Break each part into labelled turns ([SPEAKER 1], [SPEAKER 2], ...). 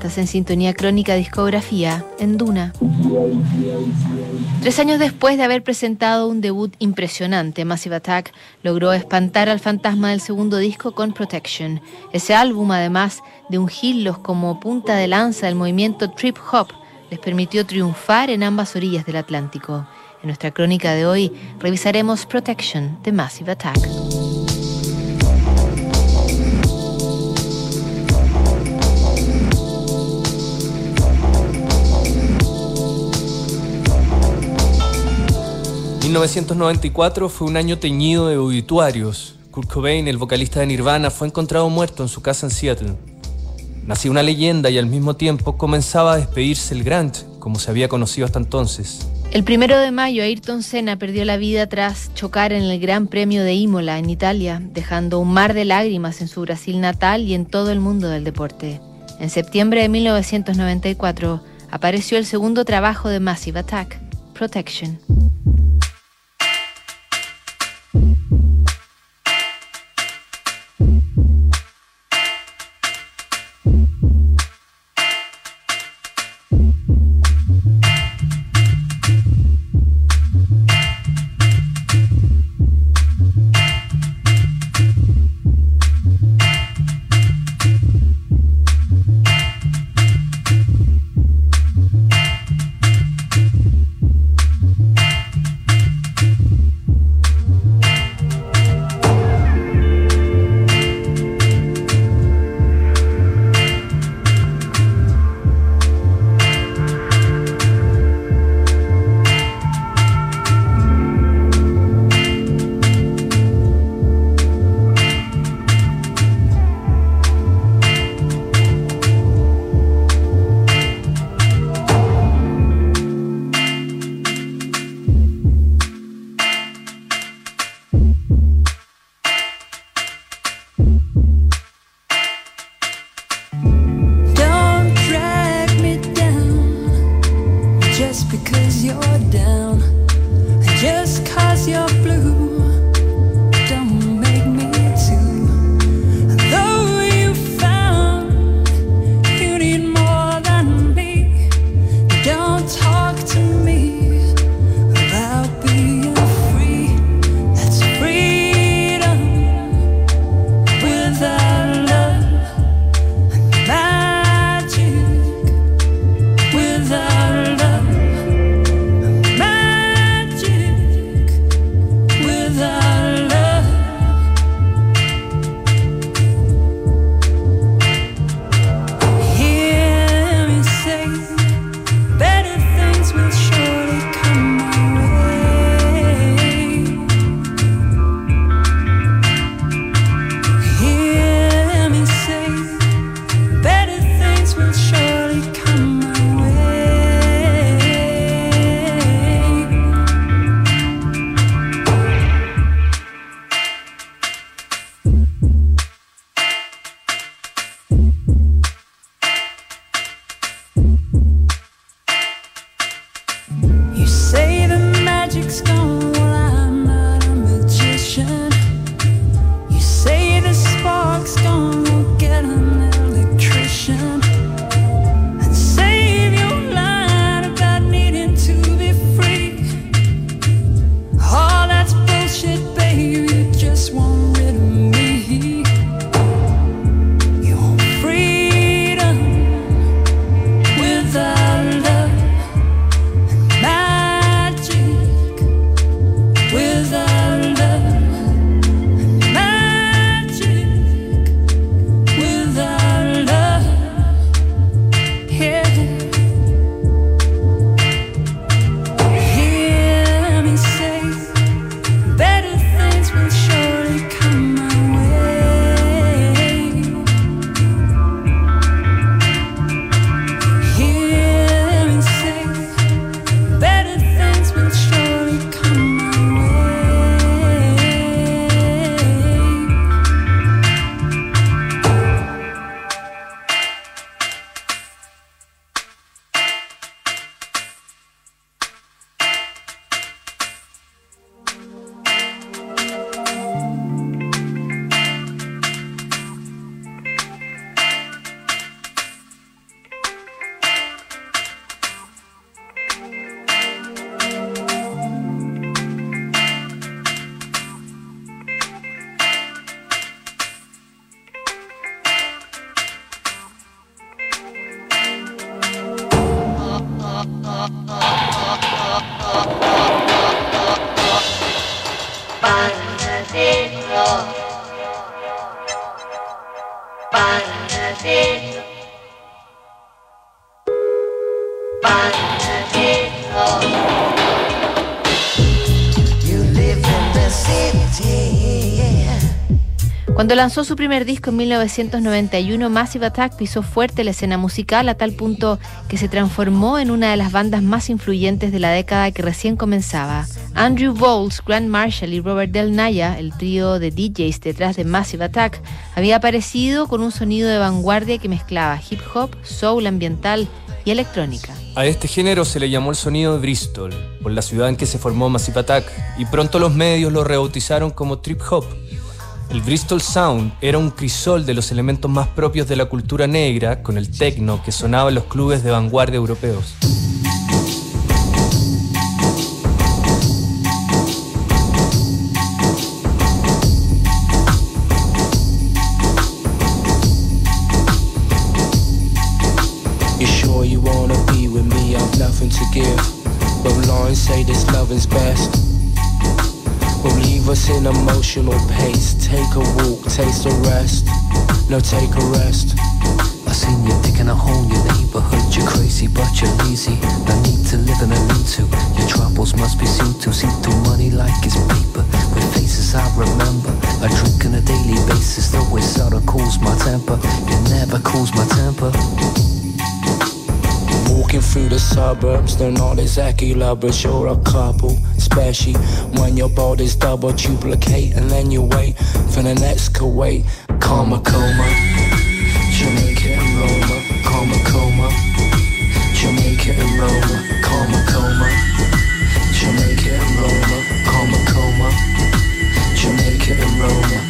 [SPEAKER 1] Estás en sintonía crónica discografía en Duna. Tres años después de haber presentado un debut impresionante, Massive Attack logró espantar al fantasma del segundo disco con Protection. Ese álbum, además de ungirlos como punta de lanza del movimiento trip hop, les permitió triunfar en ambas orillas del Atlántico. En nuestra crónica de hoy revisaremos Protection de Massive Attack.
[SPEAKER 2] 1994 fue un año teñido de obituarios. Kurt Cobain, el vocalista de Nirvana, fue encontrado muerto en su casa en Seattle. Nacía una leyenda y al mismo tiempo comenzaba a despedirse el grunge, como se había conocido hasta entonces.
[SPEAKER 1] El primero de mayo, Ayrton Senna perdió la vida tras chocar en el Gran Premio de Imola, en Italia, dejando un mar de lágrimas en su Brasil natal y en todo el mundo del deporte. En septiembre de 1994 apareció el segundo trabajo de Massive Attack, Protection. just because you're down, just cause you're blue. will show. Cuando lanzó su primer disco en 1991, Massive Attack pisó fuerte la escena musical a tal punto que se transformó en una de las bandas más influyentes de la década que recién comenzaba. Andrew Bowles, Grant Marshall y Robert Del Naya, el trío de DJs detrás de Massive Attack, había aparecido con un sonido de vanguardia que mezclaba hip hop, soul ambiental y electrónica.
[SPEAKER 2] A este género se le llamó el sonido de Bristol, por la ciudad en que se formó Massive Attack, y pronto los medios lo rebautizaron como trip hop el Bristol Sound era un crisol de los elementos más propios de la cultura negra con el techno que sonaba en los clubes de vanguardia europeos.
[SPEAKER 3] Us in emotional pace. Take a walk, taste a rest. No, take a rest.
[SPEAKER 4] I seen you digging a hole in your neighborhood. You're crazy, but you're lazy. No need to live in a lean to. Your troubles must be seen to. See through money like it's paper. With faces I remember. I drink on a daily basis, though it seldom cools my temper. It never cools my temper.
[SPEAKER 3] Walking through the suburbs, they're not exactly lovers, you're a couple. Especially when your body's double duplicate and then you wait for the next Kuwait. Karma coma, Jamaica and Roma, karma coma, Jamaica and Roma, karma coma, Jamaica and Roma, coma, Jamaica and Roma.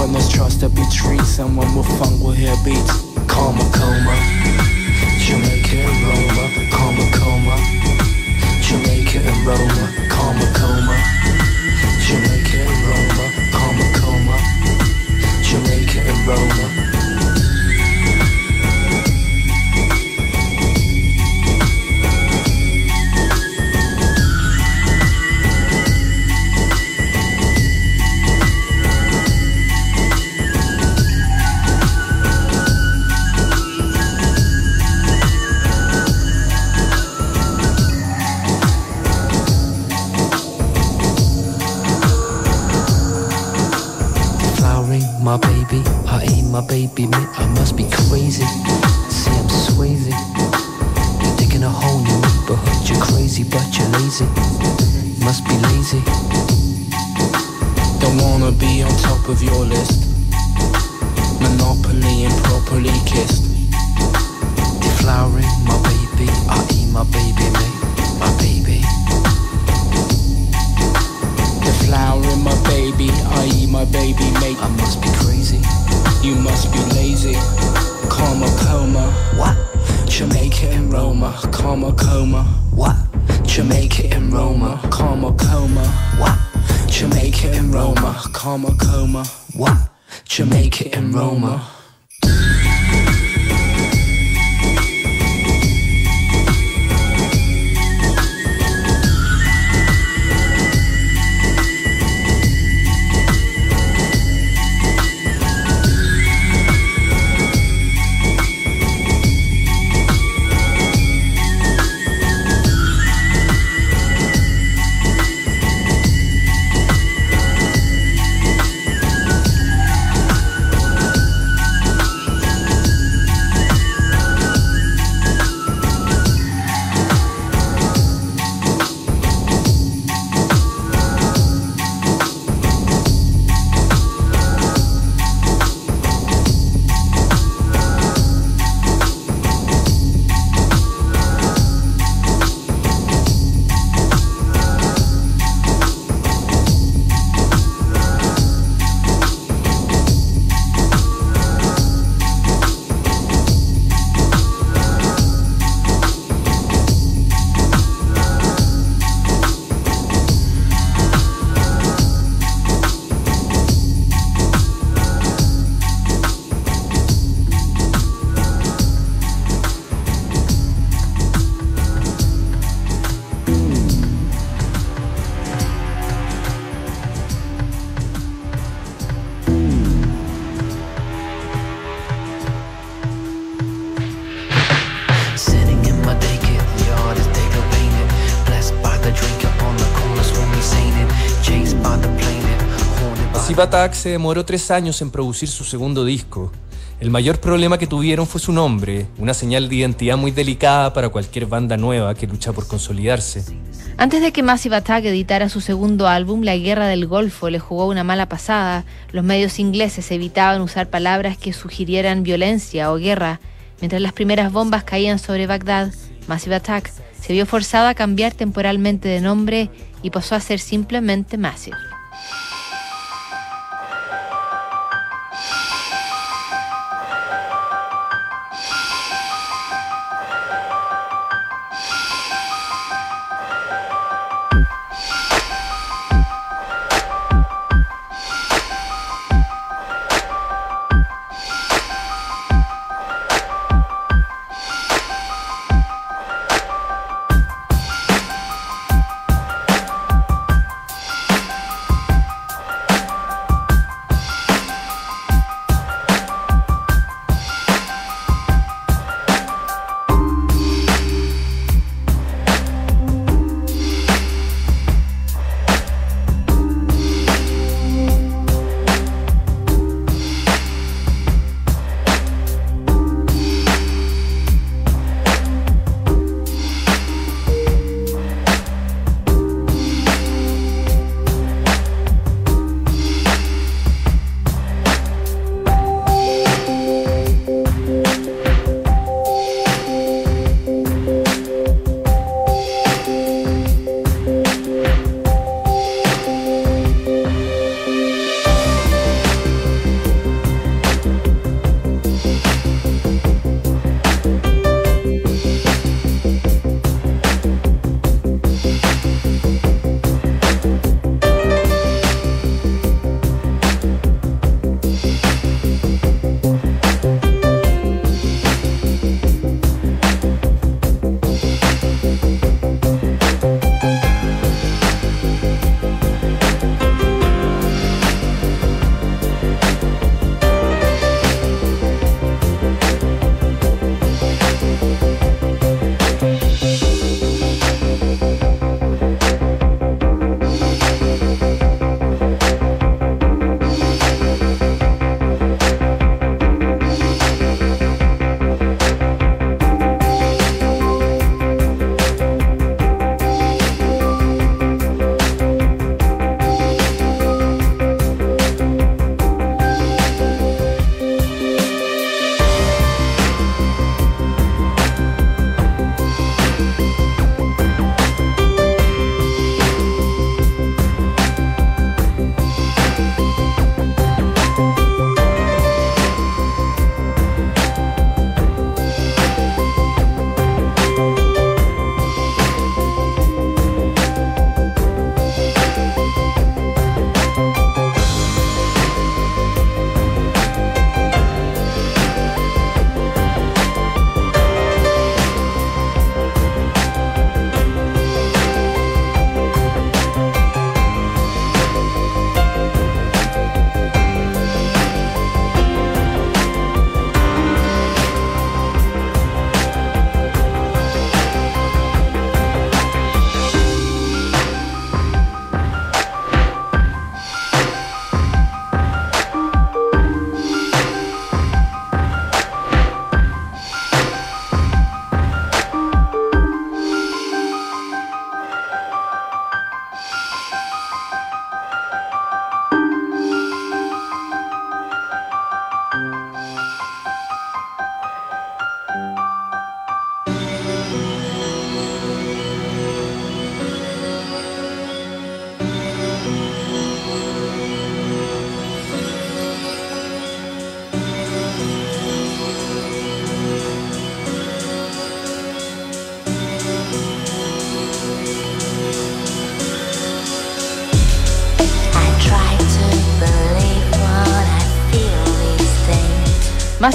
[SPEAKER 5] when there's trust to be treated, someone with funk will hear beats. Karma coma, Jamaica and Roma, karma coma, Jamaica and Roma, karma coma, Jamaica and Roma,
[SPEAKER 4] my baby me, I must be crazy. See, I'm swayzy. You're digging a hole in your neighborhood. You're crazy, but you're lazy. Must be lazy.
[SPEAKER 5] Don't wanna be on top of your list. Monopoly improperly kissed.
[SPEAKER 4] Deflowering my baby. I eat my baby, mate. My baby.
[SPEAKER 5] Deflowering my baby. I eat my baby, mate.
[SPEAKER 4] I must be crazy.
[SPEAKER 5] You must be lazy. Karma coma.
[SPEAKER 4] What?
[SPEAKER 5] Jamaica in Roma. Karma coma.
[SPEAKER 4] What?
[SPEAKER 5] Jamaica in Roma. Karma coma.
[SPEAKER 4] What?
[SPEAKER 5] Jamaica in Roma. Karma coma.
[SPEAKER 4] What?
[SPEAKER 5] Jamaica in Roma.
[SPEAKER 2] Massive Attack se demoró tres años en producir su segundo disco. El mayor problema que tuvieron fue su nombre, una señal de identidad muy delicada para cualquier banda nueva que lucha por consolidarse.
[SPEAKER 1] Antes de que Massive Attack editara su segundo álbum, la Guerra del Golfo le jugó una mala pasada. Los medios ingleses evitaban usar palabras que sugirieran violencia o guerra. Mientras las primeras bombas caían sobre Bagdad, Massive Attack se vio forzado a cambiar temporalmente de nombre y pasó a ser simplemente Massive.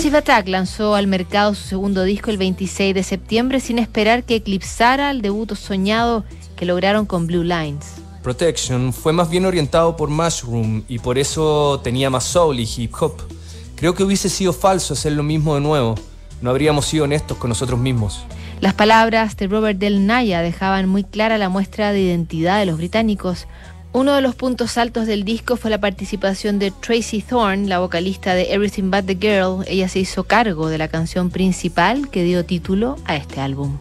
[SPEAKER 1] Massive Attack lanzó al mercado su segundo disco el 26 de septiembre sin esperar que eclipsara el debut soñado que lograron con Blue Lines.
[SPEAKER 2] Protection fue más bien orientado por Mushroom y por eso tenía más soul y hip hop. Creo que hubiese sido falso hacer lo mismo de nuevo. No habríamos sido honestos con nosotros mismos.
[SPEAKER 1] Las palabras de Robert Del Naya dejaban muy clara la muestra de identidad de los británicos,
[SPEAKER 6] Uno de los puntos altos del disco fue la participación de Tracy Thorn, la vocalista de Everything But the Girl. Ella se hizo cargo de la canción principal que dio título a este álbum.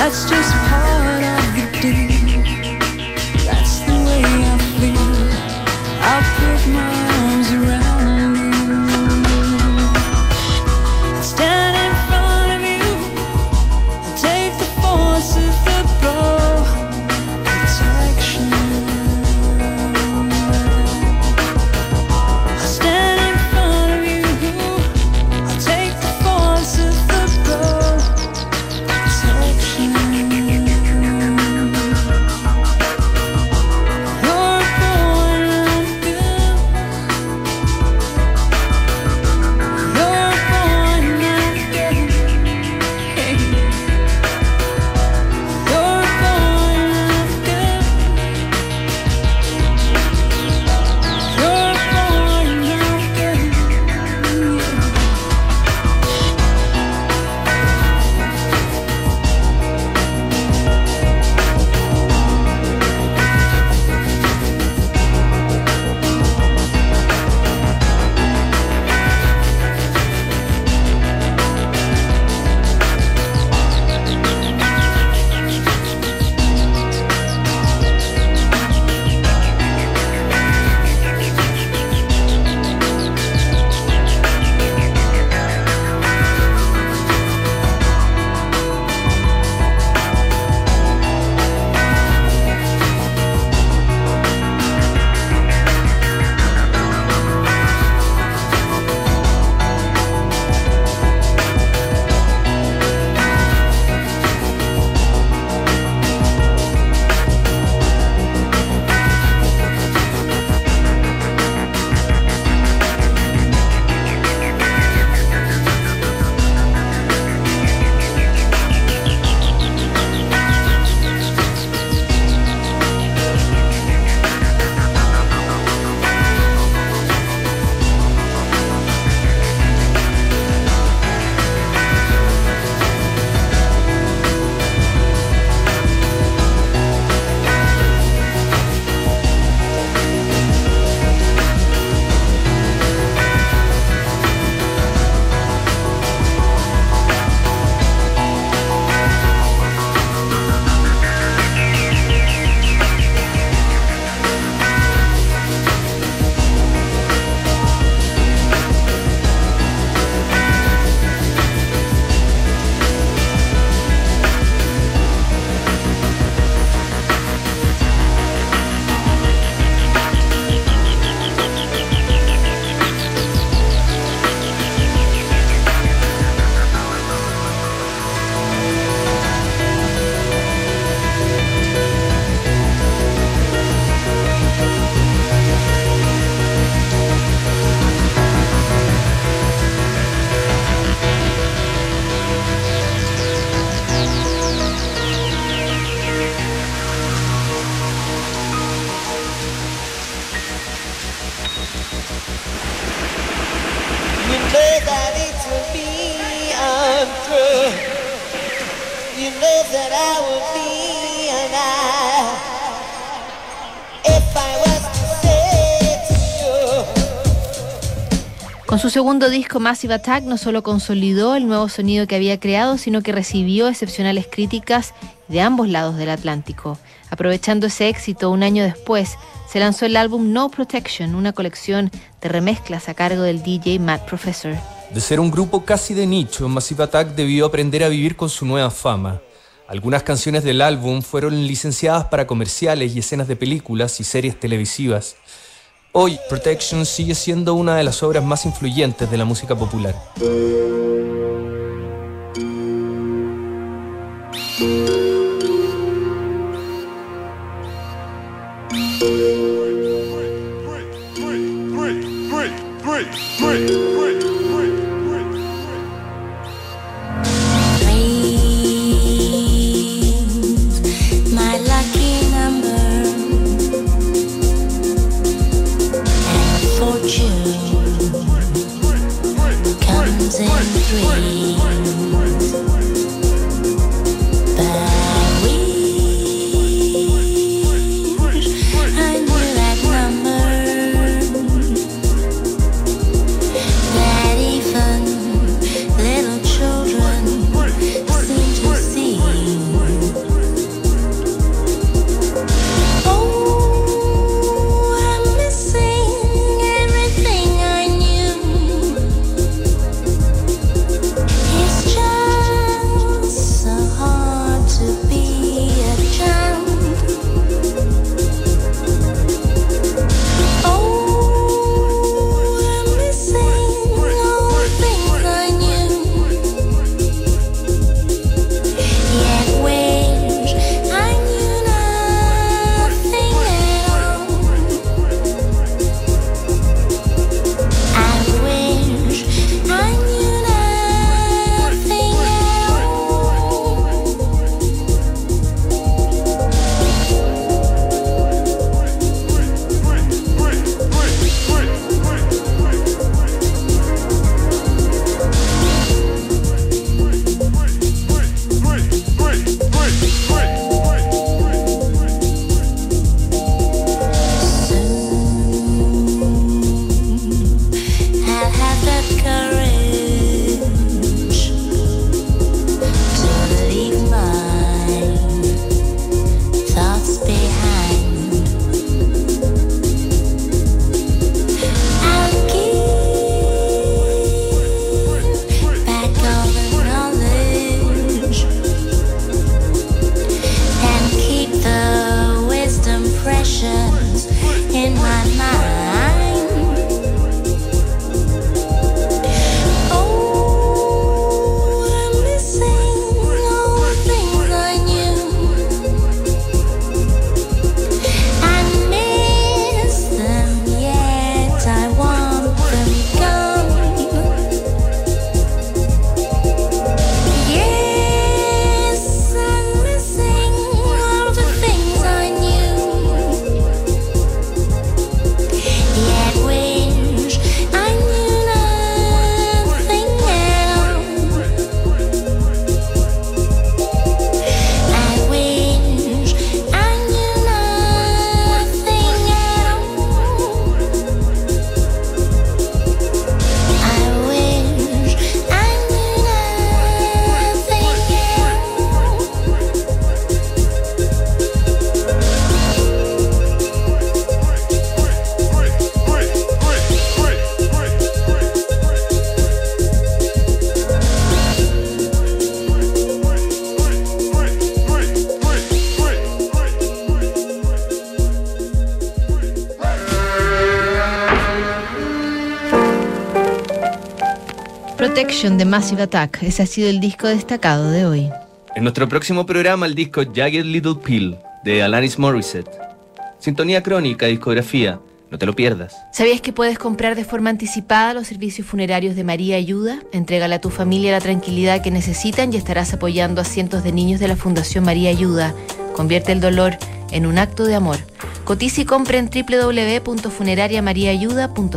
[SPEAKER 1] That's just su segundo disco Massive Attack no solo consolidó el nuevo sonido que había creado, sino que recibió excepcionales críticas de ambos lados del Atlántico. Aprovechando ese éxito, un año después, se lanzó el álbum No Protection, una colección de remezclas a cargo del DJ Matt Professor.
[SPEAKER 7] De ser un grupo casi de nicho, Massive Attack debió aprender a vivir con su nueva fama. Algunas canciones del álbum fueron licenciadas para comerciales y escenas de películas y series televisivas. Hoy, Protection sigue siendo una de las obras más influyentes de la música popular.
[SPEAKER 1] De Massive Attack. Ese ha sido el disco destacado de hoy.
[SPEAKER 7] En nuestro próximo programa, el disco Jagged Little Pill de Alanis Morissette. Sintonía crónica, discografía. No te lo pierdas.
[SPEAKER 1] ¿Sabías que puedes comprar de forma anticipada los servicios funerarios de María Ayuda? Entrégale a tu familia la tranquilidad que necesitan y estarás apoyando a cientos de niños de la Fundación María Ayuda. Convierte el dolor en un acto de amor. Cotiza y compra en www.funerariamariaayuda.cl.